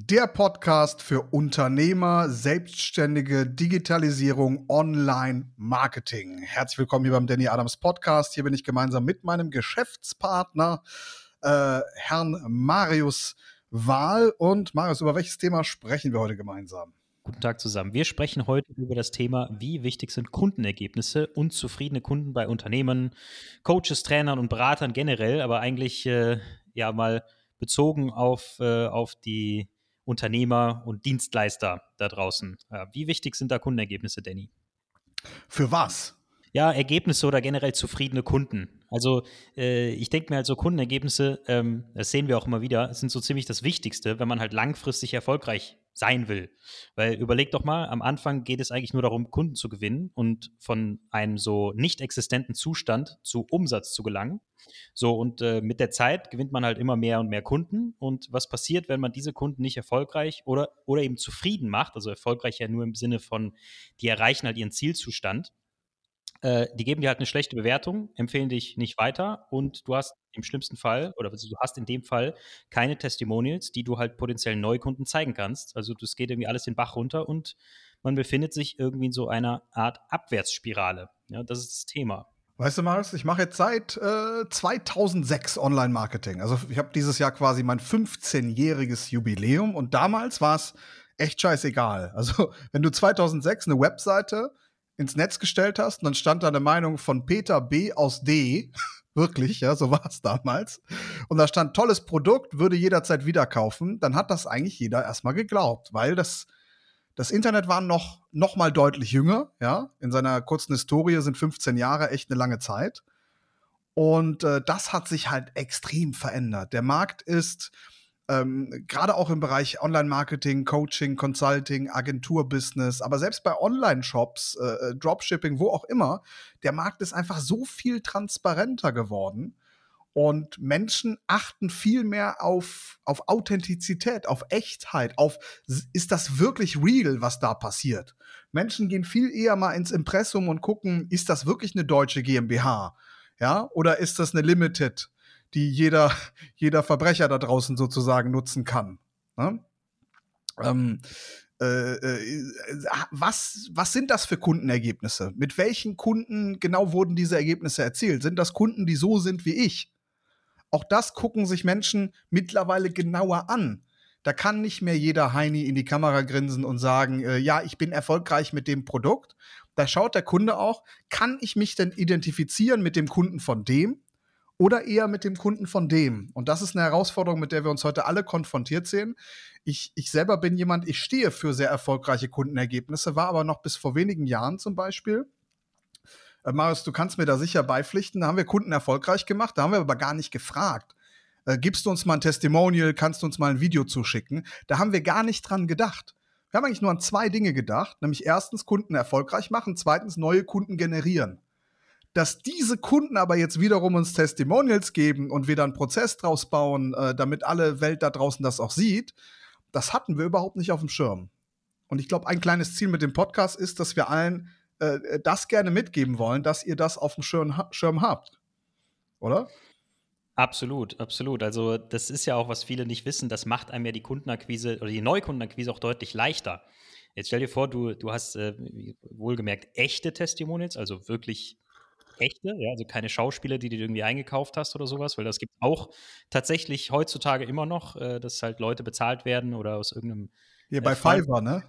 Der Podcast für Unternehmer, Selbstständige, Digitalisierung, Online-Marketing. Herzlich willkommen hier beim Danny Adams Podcast. Hier bin ich gemeinsam mit meinem Geschäftspartner, äh, Herrn Marius Wahl. Und Marius, über welches Thema sprechen wir heute gemeinsam? Guten Tag zusammen. Wir sprechen heute über das Thema, wie wichtig sind Kundenergebnisse und zufriedene Kunden bei Unternehmen, Coaches, Trainern und Beratern generell, aber eigentlich äh, ja mal bezogen auf, äh, auf die Unternehmer und Dienstleister da draußen. Ja, wie wichtig sind da Kundenergebnisse, Danny? Für was? Ja, Ergebnisse oder generell zufriedene Kunden. Also äh, ich denke mir halt so Kundenergebnisse, ähm, das sehen wir auch immer wieder, sind so ziemlich das Wichtigste, wenn man halt langfristig erfolgreich sein will. Weil überleg doch mal, am Anfang geht es eigentlich nur darum, Kunden zu gewinnen und von einem so nicht existenten Zustand zu Umsatz zu gelangen. So, und äh, mit der Zeit gewinnt man halt immer mehr und mehr Kunden. Und was passiert, wenn man diese Kunden nicht erfolgreich oder, oder eben zufrieden macht? Also erfolgreich ja nur im Sinne von, die erreichen halt ihren Zielzustand äh, die geben dir halt eine schlechte Bewertung, empfehlen dich nicht weiter und du hast im schlimmsten Fall oder du hast in dem Fall keine Testimonials, die du halt potenziellen Neukunden zeigen kannst. Also das geht irgendwie alles den Bach runter und man befindet sich irgendwie in so einer Art Abwärtsspirale. Ja, das ist das Thema. Weißt du, Marius, ich mache jetzt seit äh, 2006 Online-Marketing. Also ich habe dieses Jahr quasi mein 15-jähriges Jubiläum und damals war es echt scheißegal. Also wenn du 2006 eine Webseite ins Netz gestellt hast und dann stand da eine Meinung von Peter B. aus D. Wirklich, ja, so war es damals. Und da stand tolles Produkt, würde jederzeit wieder kaufen. Dann hat das eigentlich jeder erstmal geglaubt, weil das, das Internet war noch, noch mal deutlich jünger, ja. In seiner kurzen Historie sind 15 Jahre echt eine lange Zeit. Und äh, das hat sich halt extrem verändert. Der Markt ist, ähm, gerade auch im Bereich Online-Marketing, Coaching, Consulting, Agenturbusiness, aber selbst bei Online-Shops, äh, äh, Dropshipping, wo auch immer, der Markt ist einfach so viel transparenter geworden. Und Menschen achten viel mehr auf, auf Authentizität, auf Echtheit, auf, ist das wirklich real, was da passiert? Menschen gehen viel eher mal ins Impressum und gucken, ist das wirklich eine deutsche GmbH? Ja, oder ist das eine Limited? Die jeder, jeder Verbrecher da draußen sozusagen nutzen kann. Ne? Ähm, äh, äh, was, was sind das für Kundenergebnisse? Mit welchen Kunden genau wurden diese Ergebnisse erzielt? Sind das Kunden, die so sind wie ich? Auch das gucken sich Menschen mittlerweile genauer an. Da kann nicht mehr jeder Heini in die Kamera grinsen und sagen, äh, ja, ich bin erfolgreich mit dem Produkt. Da schaut der Kunde auch, kann ich mich denn identifizieren mit dem Kunden von dem? Oder eher mit dem Kunden von dem. Und das ist eine Herausforderung, mit der wir uns heute alle konfrontiert sehen. Ich, ich selber bin jemand, ich stehe für sehr erfolgreiche Kundenergebnisse, war aber noch bis vor wenigen Jahren zum Beispiel. Äh, Marius, du kannst mir da sicher beipflichten. Da haben wir Kunden erfolgreich gemacht, da haben wir aber gar nicht gefragt. Äh, gibst du uns mal ein Testimonial, kannst du uns mal ein Video zuschicken? Da haben wir gar nicht dran gedacht. Wir haben eigentlich nur an zwei Dinge gedacht, nämlich erstens Kunden erfolgreich machen, zweitens neue Kunden generieren. Dass diese Kunden aber jetzt wiederum uns Testimonials geben und wir dann einen Prozess draus bauen, äh, damit alle Welt da draußen das auch sieht, das hatten wir überhaupt nicht auf dem Schirm. Und ich glaube, ein kleines Ziel mit dem Podcast ist, dass wir allen äh, das gerne mitgeben wollen, dass ihr das auf dem Schirm, Schirm habt. Oder? Absolut, absolut. Also das ist ja auch, was viele nicht wissen, das macht einem ja die Kundenakquise oder die Neukundenakquise auch deutlich leichter. Jetzt stell dir vor, du, du hast äh, wohlgemerkt echte Testimonials, also wirklich echte, ja, also keine Schauspieler, die du irgendwie eingekauft hast oder sowas, weil das gibt auch tatsächlich heutzutage immer noch, äh, dass halt Leute bezahlt werden oder aus irgendeinem. Hier äh, bei Fiverr, ne?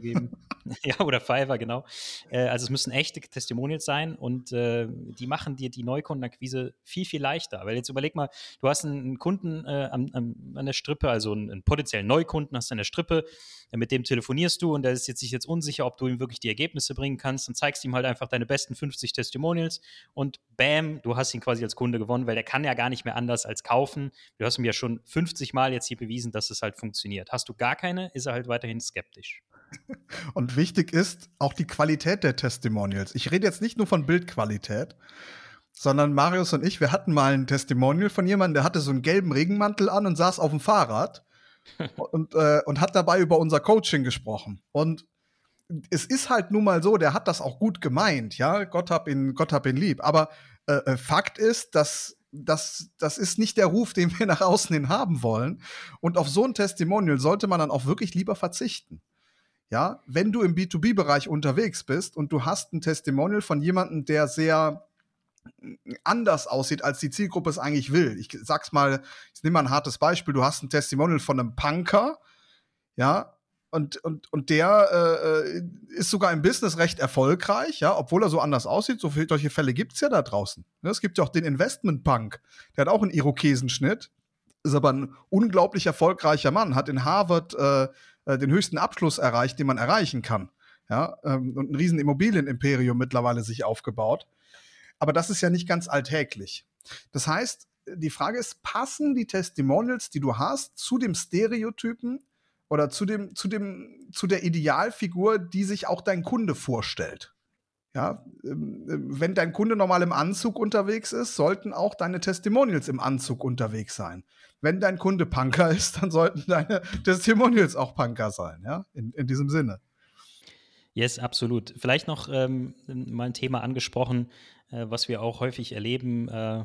Geben. ja, oder Fiverr, genau. Äh, also es müssen echte Testimonials sein und äh, die machen dir die Neukundenakquise viel, viel leichter. Weil jetzt überleg mal, du hast einen Kunden äh, an, an, der Strippe, also einen, einen, potenziellen Neukunden hast du an der Strippe, äh, mit dem telefonierst du und der ist jetzt sich jetzt unsicher, ob du ihm wirklich die Ergebnisse bringen kannst. Dann zeigst du ihm halt einfach deine besten 50 Testimonials und bam, du hast ihn quasi als Kunde gewonnen, weil der kann ja gar nicht mehr anders als kaufen. Du hast ihm ja schon 50 Mal jetzt hier bewiesen, dass es halt funktioniert. Hast du gar keine, ist er halt weiterhin skeptisch. Und wichtig ist auch die Qualität der Testimonials. Ich rede jetzt nicht nur von Bildqualität, sondern Marius und ich, wir hatten mal ein Testimonial von jemandem, der hatte so einen gelben Regenmantel an und saß auf dem Fahrrad und, äh, und hat dabei über unser Coaching gesprochen. Und es ist halt nun mal so, der hat das auch gut gemeint, ja, Gott hab ihn, Gott hab ihn lieb. Aber äh, äh Fakt ist, dass das, das ist nicht der Ruf, den wir nach außen hin haben wollen. Und auf so ein Testimonial sollte man dann auch wirklich lieber verzichten. Ja, wenn du im B2B-Bereich unterwegs bist und du hast ein Testimonial von jemandem, der sehr anders aussieht, als die Zielgruppe es eigentlich will. Ich sag's mal, ich nehme mal ein hartes Beispiel. Du hast ein Testimonial von einem Punker, ja, und, und, und der äh, äh ist sogar im Business recht erfolgreich, ja, obwohl er so anders aussieht. So viele solche Fälle gibt es ja da draußen. Ne, es gibt ja auch den Investment-Punk, der hat auch einen Irokesenschnitt, ist aber ein unglaublich erfolgreicher Mann, hat in Harvard äh, äh, den höchsten Abschluss erreicht, den man erreichen kann. Ja, ähm, und ein riesen Immobilienimperium mittlerweile sich aufgebaut. Aber das ist ja nicht ganz alltäglich. Das heißt, die Frage ist, passen die Testimonials, die du hast, zu dem Stereotypen oder zu dem, zu dem, zu der Idealfigur, die sich auch dein Kunde vorstellt? Ja, ähm, wenn dein Kunde normal im Anzug unterwegs ist, sollten auch deine Testimonials im Anzug unterwegs sein. Wenn dein Kunde Punker ist, dann sollten deine Testimonials auch Punker sein, ja, in, in diesem Sinne. Yes, absolut. Vielleicht noch ähm, mal ein Thema angesprochen, äh, was wir auch häufig erleben. Äh,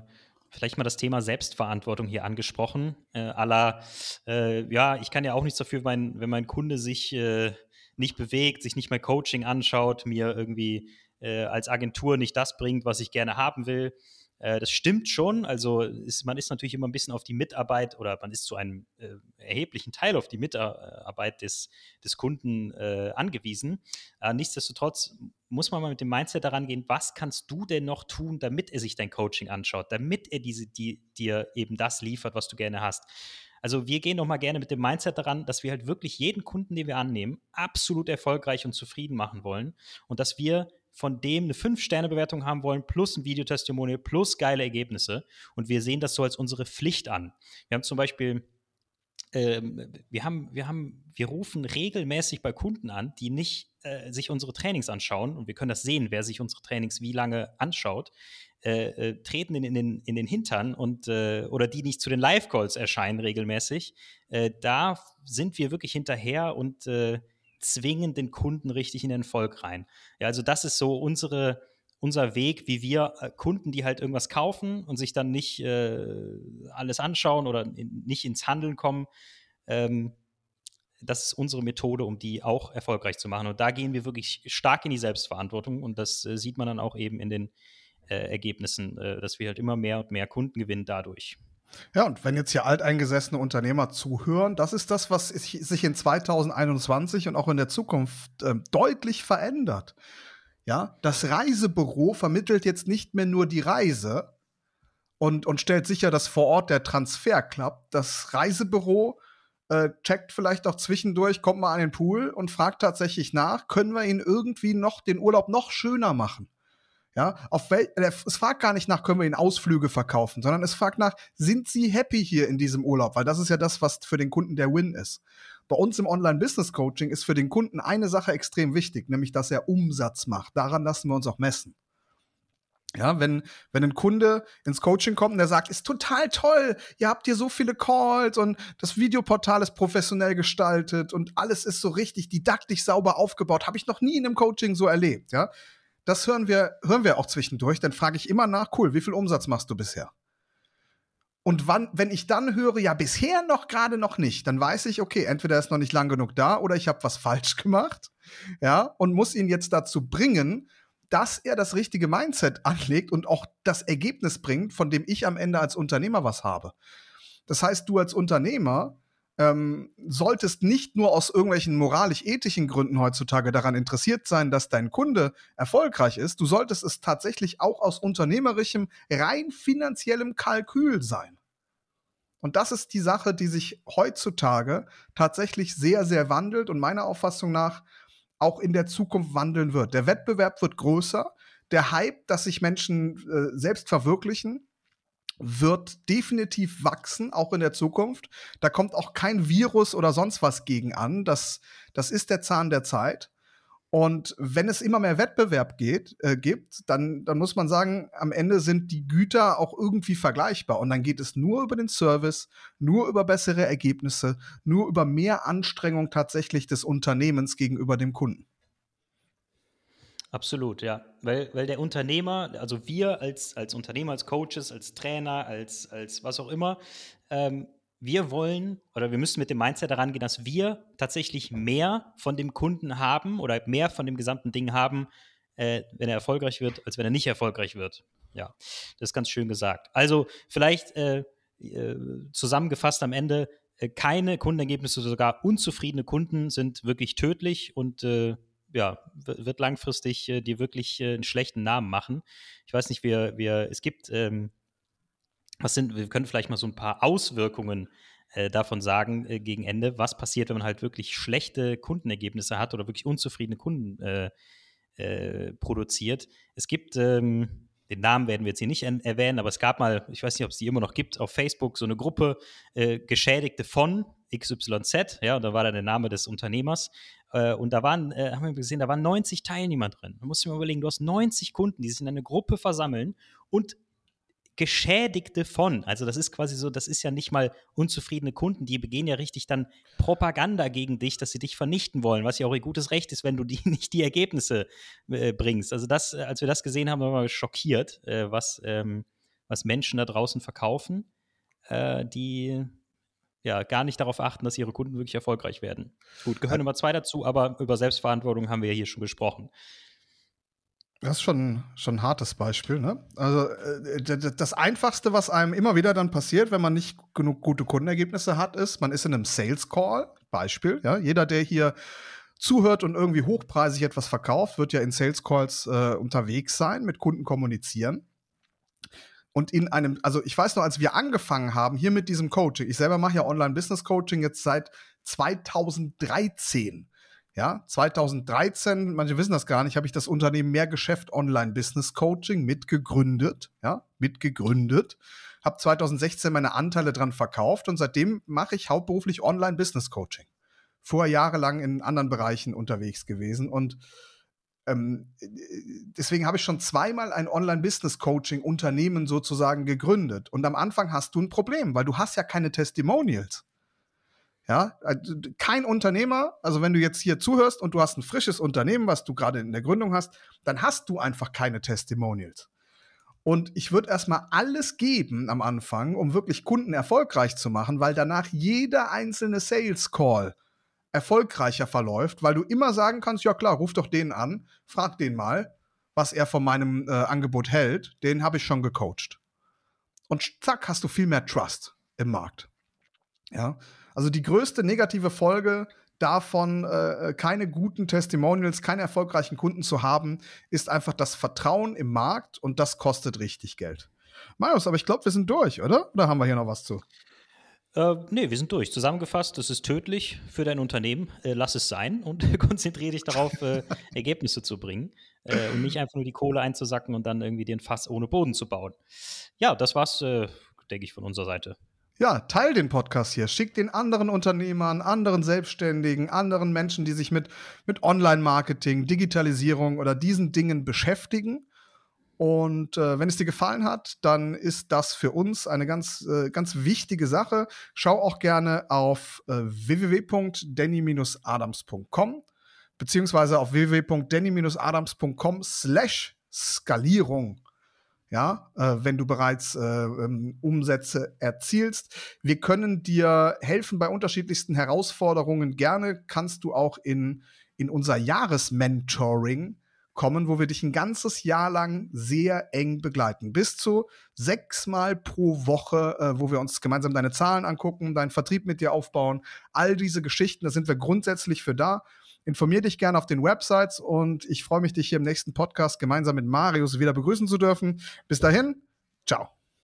vielleicht mal das Thema Selbstverantwortung hier angesprochen. Äh, aller, äh, ja, ich kann ja auch nichts dafür, wenn, wenn mein Kunde sich äh, nicht bewegt, sich nicht mehr Coaching anschaut, mir irgendwie äh, als Agentur nicht das bringt, was ich gerne haben will. Äh, das stimmt schon. Also ist, man ist natürlich immer ein bisschen auf die Mitarbeit oder man ist zu einem äh, erheblichen Teil auf die Mitarbeit des, des Kunden äh, angewiesen. Äh, nichtsdestotrotz muss man mal mit dem Mindset daran gehen, was kannst du denn noch tun, damit er sich dein Coaching anschaut, damit er diese, die, dir eben das liefert, was du gerne hast. Also wir gehen noch mal gerne mit dem Mindset daran, dass wir halt wirklich jeden Kunden, den wir annehmen, absolut erfolgreich und zufrieden machen wollen und dass wir von dem eine 5-Sterne-Bewertung haben wollen, plus ein Videotestimonial, plus geile Ergebnisse. Und wir sehen das so als unsere Pflicht an. Wir haben zum Beispiel, ähm, wir, haben, wir, haben, wir rufen regelmäßig bei Kunden an, die nicht äh, sich unsere Trainings anschauen, und wir können das sehen, wer sich unsere Trainings wie lange anschaut, äh, äh, treten in, in, den, in den Hintern und äh, oder die nicht zu den Live-Calls erscheinen regelmäßig. Äh, da sind wir wirklich hinterher und äh, zwingen den Kunden richtig in den Erfolg rein. Ja, also das ist so unsere, unser Weg, wie wir äh, Kunden, die halt irgendwas kaufen und sich dann nicht äh, alles anschauen oder in, nicht ins Handeln kommen, ähm, das ist unsere Methode, um die auch erfolgreich zu machen. Und da gehen wir wirklich stark in die Selbstverantwortung und das äh, sieht man dann auch eben in den äh, Ergebnissen, äh, dass wir halt immer mehr und mehr Kunden gewinnen dadurch. Ja, und wenn jetzt hier alteingesessene Unternehmer zuhören, das ist das, was sich in 2021 und auch in der Zukunft äh, deutlich verändert. Ja, das Reisebüro vermittelt jetzt nicht mehr nur die Reise und, und stellt sicher, dass vor Ort der Transfer klappt. Das Reisebüro äh, checkt vielleicht auch zwischendurch, kommt mal an den Pool und fragt tatsächlich nach, können wir ihn irgendwie noch den Urlaub noch schöner machen? Ja, auf wel es fragt gar nicht nach, können wir Ihnen Ausflüge verkaufen, sondern es fragt nach, sind Sie happy hier in diesem Urlaub? Weil das ist ja das, was für den Kunden der Win ist. Bei uns im Online-Business-Coaching ist für den Kunden eine Sache extrem wichtig, nämlich, dass er Umsatz macht. Daran lassen wir uns auch messen. Ja, wenn, wenn ein Kunde ins Coaching kommt und der sagt, ist total toll, ihr habt hier so viele Calls und das Videoportal ist professionell gestaltet und alles ist so richtig didaktisch sauber aufgebaut, habe ich noch nie in einem Coaching so erlebt, ja das hören wir, hören wir auch zwischendurch. Dann frage ich immer nach, cool, wie viel Umsatz machst du bisher? Und wann, wenn ich dann höre, ja, bisher noch gerade noch nicht, dann weiß ich, okay, entweder er ist noch nicht lang genug da oder ich habe was falsch gemacht, ja, und muss ihn jetzt dazu bringen, dass er das richtige Mindset anlegt und auch das Ergebnis bringt, von dem ich am Ende als Unternehmer was habe. Das heißt, du als Unternehmer ähm, solltest nicht nur aus irgendwelchen moralisch-ethischen Gründen heutzutage daran interessiert sein, dass dein Kunde erfolgreich ist, du solltest es tatsächlich auch aus unternehmerischem, rein finanziellem Kalkül sein. Und das ist die Sache, die sich heutzutage tatsächlich sehr, sehr wandelt und meiner Auffassung nach auch in der Zukunft wandeln wird. Der Wettbewerb wird größer, der Hype, dass sich Menschen äh, selbst verwirklichen, wird definitiv wachsen, auch in der Zukunft. Da kommt auch kein Virus oder sonst was gegen an. Das, das ist der Zahn der Zeit. Und wenn es immer mehr Wettbewerb geht, äh, gibt, dann, dann muss man sagen, am Ende sind die Güter auch irgendwie vergleichbar. Und dann geht es nur über den Service, nur über bessere Ergebnisse, nur über mehr Anstrengung tatsächlich des Unternehmens gegenüber dem Kunden. Absolut, ja. Weil, weil der Unternehmer, also wir als, als Unternehmer, als Coaches, als Trainer, als, als was auch immer, ähm, wir wollen oder wir müssen mit dem Mindset daran gehen, dass wir tatsächlich mehr von dem Kunden haben oder mehr von dem gesamten Ding haben, äh, wenn er erfolgreich wird, als wenn er nicht erfolgreich wird. Ja, das ist ganz schön gesagt. Also vielleicht äh, äh, zusammengefasst am Ende, äh, keine Kundenergebnisse, sogar unzufriedene Kunden sind wirklich tödlich und äh, ja, wird langfristig äh, dir wirklich äh, einen schlechten Namen machen. Ich weiß nicht, wir, wir, es gibt, ähm, was sind, wir können vielleicht mal so ein paar Auswirkungen äh, davon sagen äh, gegen Ende, was passiert, wenn man halt wirklich schlechte Kundenergebnisse hat oder wirklich unzufriedene Kunden äh, äh, produziert. Es gibt, ähm, den Namen werden wir jetzt hier nicht erwähnen, aber es gab mal, ich weiß nicht, ob es die immer noch gibt, auf Facebook so eine Gruppe Geschädigte von XYZ, ja, und da war dann der Name des Unternehmers. Äh, und da waren, äh, haben wir gesehen, da waren 90 Teilnehmer drin. Man muss sich mal überlegen, du hast 90 Kunden, die sich in eine Gruppe versammeln und Geschädigte von. Also das ist quasi so, das ist ja nicht mal unzufriedene Kunden, die begehen ja richtig dann Propaganda gegen dich, dass sie dich vernichten wollen, was ja auch ihr gutes Recht ist, wenn du die nicht die Ergebnisse äh, bringst. Also das, äh, als wir das gesehen haben, waren wir schockiert, äh, was, ähm, was Menschen da draußen verkaufen, äh, die ja, gar nicht darauf achten, dass ihre Kunden wirklich erfolgreich werden. Gut, gehören Nummer zwei dazu, aber über Selbstverantwortung haben wir ja hier schon gesprochen. Das ist schon, schon ein hartes Beispiel. Ne? Also äh, das Einfachste, was einem immer wieder dann passiert, wenn man nicht genug gute Kundenergebnisse hat, ist, man ist in einem Sales Call. Beispiel. Ja? Jeder, der hier zuhört und irgendwie hochpreisig etwas verkauft, wird ja in Sales Calls äh, unterwegs sein, mit Kunden kommunizieren und in einem, also ich weiß noch, als wir angefangen haben hier mit diesem Coaching, ich selber mache ja Online-Business-Coaching jetzt seit 2013. Ja, 2013, manche wissen das gar nicht, habe ich das Unternehmen Mehrgeschäft Online Business Coaching mitgegründet, ja, mitgegründet, habe 2016 meine Anteile dran verkauft und seitdem mache ich hauptberuflich Online Business Coaching. Vorher jahrelang in anderen Bereichen unterwegs gewesen und ähm, deswegen habe ich schon zweimal ein Online-Business-Coaching-Unternehmen sozusagen gegründet. Und am Anfang hast du ein Problem, weil du hast ja keine Testimonials. Ja, also, kein Unternehmer, also wenn du jetzt hier zuhörst und du hast ein frisches Unternehmen, was du gerade in der Gründung hast, dann hast du einfach keine Testimonials. Und ich würde erstmal alles geben am Anfang, um wirklich Kunden erfolgreich zu machen, weil danach jeder einzelne Sales Call erfolgreicher verläuft, weil du immer sagen kannst, ja klar, ruf doch den an, frag den mal, was er von meinem äh, Angebot hält, den habe ich schon gecoacht. Und zack, hast du viel mehr Trust im Markt. Ja, also die größte negative Folge davon, äh, keine guten Testimonials, keine erfolgreichen Kunden zu haben, ist einfach das Vertrauen im Markt und das kostet richtig Geld. Marius, aber ich glaube, wir sind durch, oder? Oder haben wir hier noch was zu? Äh, nee, wir sind durch. Zusammengefasst, das ist tödlich für dein Unternehmen. Äh, lass es sein und konzentriere dich darauf, äh, Ergebnisse zu bringen äh, und nicht einfach nur die Kohle einzusacken und dann irgendwie den Fass ohne Boden zu bauen. Ja, das war's, äh, denke ich, von unserer Seite. Ja, teil den Podcast hier. Schick den anderen Unternehmern, anderen Selbstständigen, anderen Menschen, die sich mit, mit Online-Marketing, Digitalisierung oder diesen Dingen beschäftigen. Und äh, wenn es dir gefallen hat, dann ist das für uns eine ganz, äh, ganz wichtige Sache. Schau auch gerne auf äh, www.danny-adams.com beziehungsweise auf www.danny-adams.com slash Skalierung. Ja, äh, wenn du bereits äh, ähm, Umsätze erzielst. Wir können dir helfen bei unterschiedlichsten Herausforderungen. Gerne kannst du auch in, in unser Jahresmentoring kommen, wo wir dich ein ganzes Jahr lang sehr eng begleiten. Bis zu sechsmal pro Woche, äh, wo wir uns gemeinsam deine Zahlen angucken, deinen Vertrieb mit dir aufbauen. All diese Geschichten, da sind wir grundsätzlich für da. Informier dich gerne auf den Websites und ich freue mich, dich hier im nächsten Podcast gemeinsam mit Marius wieder begrüßen zu dürfen. Bis dahin, ciao.